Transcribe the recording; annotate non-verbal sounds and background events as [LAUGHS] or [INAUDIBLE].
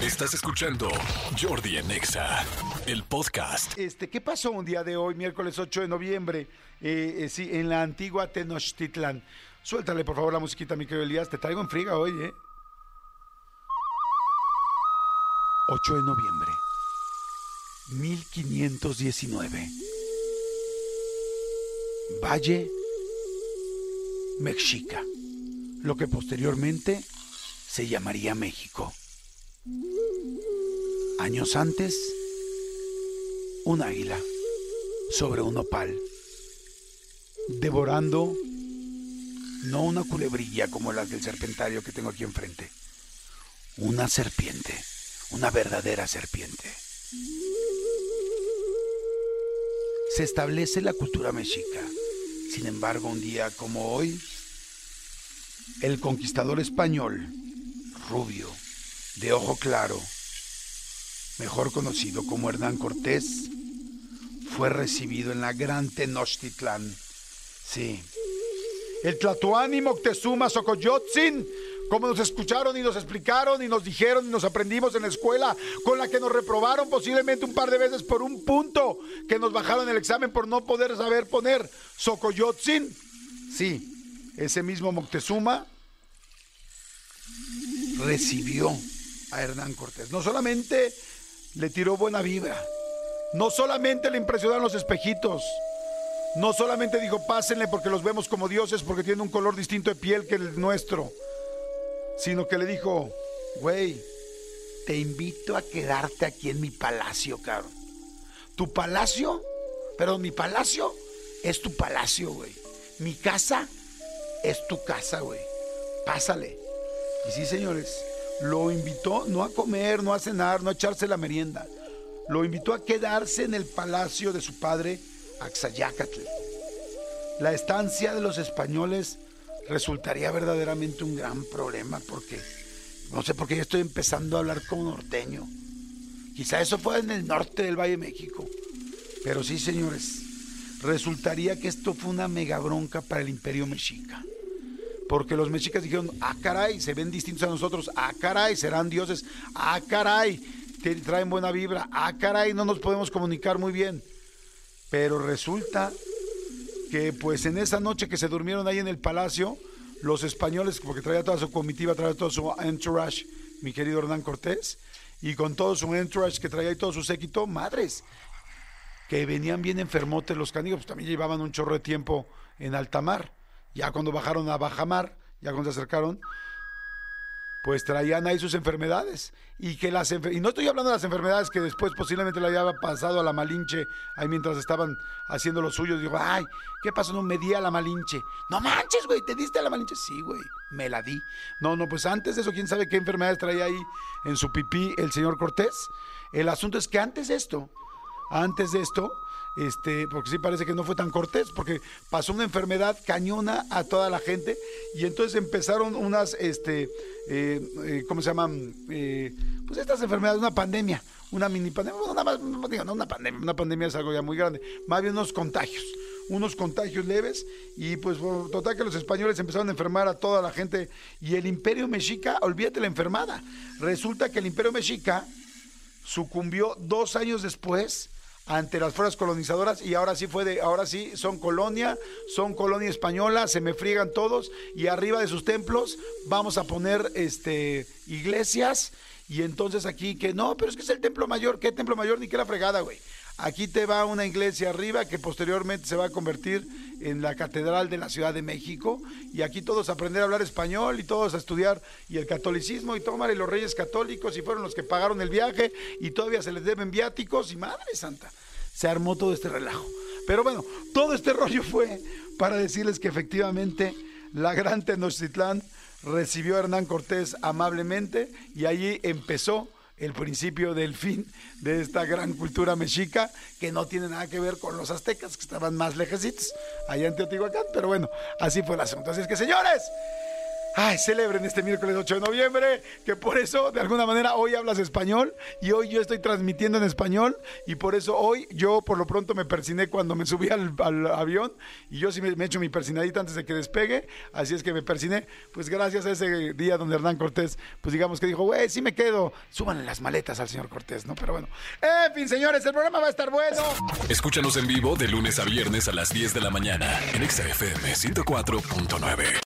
Estás escuchando Jordi en Exa, el podcast. Este, ¿Qué pasó un día de hoy, miércoles 8 de noviembre, eh, eh, sí, en la antigua Tenochtitlan? Suéltale, por favor, la musiquita, mi querido Elías. Te traigo en friga hoy, ¿eh? 8 de noviembre, 1519. Valle Mexica, lo que posteriormente se llamaría México. Años antes, un águila sobre un opal, devorando no una culebrilla como la del serpentario que tengo aquí enfrente, una serpiente, una verdadera serpiente. Se establece la cultura mexica. Sin embargo, un día como hoy, el conquistador español, rubio, de ojo claro, mejor conocido como Hernán Cortés, fue recibido en la gran Tenochtitlán. Sí. El Tlatoani Moctezuma Xocoyotzin, como nos escucharon y nos explicaron y nos dijeron y nos aprendimos en la escuela, con la que nos reprobaron posiblemente un par de veces por un punto que nos bajaron el examen por no poder saber poner Xocoyotzin. Sí, ese mismo Moctezuma recibió Hernán Cortés. No solamente le tiró buena vibra, no solamente le impresionaron los espejitos, no solamente dijo pásenle porque los vemos como dioses porque tienen un color distinto de piel que el nuestro, sino que le dijo, güey, te invito a quedarte aquí en mi palacio, cabrón. Tu palacio, pero mi palacio es tu palacio, güey. Mi casa es tu casa, güey. Pásale. Y sí, señores, lo invitó no a comer, no a cenar, no a echarse la merienda. Lo invitó a quedarse en el palacio de su padre, Axayácatl. La estancia de los españoles resultaría verdaderamente un gran problema porque no sé por qué ya estoy empezando a hablar como norteño. Quizá eso fue en el norte del Valle de México. Pero sí, señores, resultaría que esto fue una mega bronca para el imperio mexica porque los mexicas dijeron, ah, caray, se ven distintos a nosotros, ah, caray, serán dioses, ah, caray, traen buena vibra, ah, caray, no nos podemos comunicar muy bien. Pero resulta que pues en esa noche que se durmieron ahí en el palacio, los españoles, porque traía toda su comitiva, traía todo su entourage, mi querido Hernán Cortés, y con todo su entourage que traía y todo su séquito, madres, que venían bien enfermotes los canigos, pues también llevaban un chorro de tiempo en alta mar. Ya cuando bajaron a bajamar, ya cuando se acercaron, pues traían ahí sus enfermedades. Y que las y no estoy hablando de las enfermedades que después posiblemente le había pasado a la Malinche ahí mientras estaban haciendo lo suyo. Digo, ay, ¿qué pasó? No me di a la Malinche. No manches, güey, ¿te diste a la Malinche? Sí, güey, me la di. No, no, pues antes de eso, quién sabe qué enfermedades traía ahí en su pipí el señor Cortés. El asunto es que antes de esto, antes de esto, este, porque sí parece que no fue tan cortés, porque pasó una enfermedad cañona a toda la gente y entonces empezaron unas, este, eh, eh, ¿cómo se llaman? Eh, pues estas enfermedades, una pandemia, una mini pandemia, nada más, digo, no una pandemia, una pandemia es algo ya muy grande, más bien unos contagios, unos contagios leves y pues total que los españoles empezaron a enfermar a toda la gente y el imperio mexica, olvídate la enfermada, resulta que el imperio mexica sucumbió dos años después ante las fuerzas colonizadoras y ahora sí fue de, ahora sí son colonia, son colonia española, se me friegan todos y arriba de sus templos vamos a poner este iglesias y entonces aquí que no, pero es que es el templo mayor, ¿qué templo mayor ni qué la fregada, güey? Aquí te va una iglesia arriba que posteriormente se va a convertir en la catedral de la Ciudad de México y aquí todos a aprender a hablar español y todos a estudiar y el catolicismo y tomar y los reyes católicos y fueron los que pagaron el viaje y todavía se les deben viáticos y madre santa, se armó todo este relajo. Pero bueno, todo este [LAUGHS] rollo fue para decirles que efectivamente la gran Tenochtitlán recibió a Hernán Cortés amablemente y allí empezó el principio del fin de esta gran cultura mexica que no tiene nada que ver con los aztecas que estaban más lejecitos allá en Teotihuacán, pero bueno, así fue el asunto. Así es que señores, ay, celebren este miércoles 8 de noviembre, que por eso, de alguna manera, hoy hablas español y hoy yo estoy transmitiendo en español y por eso hoy yo por lo pronto me persiné cuando me subí al, avión y yo sí me, me he hecho mi persinadita antes de que despegue, así es que me persiné, pues gracias a ese día donde Hernán Cortés, pues digamos que dijo, güey, sí me quedo, súbanle las maletas al señor Cortés, ¿no? Pero bueno, en fin, señores, el programa va a estar bueno. Escúchanos en vivo de lunes a viernes a las 10 de la mañana en XFM 104.9.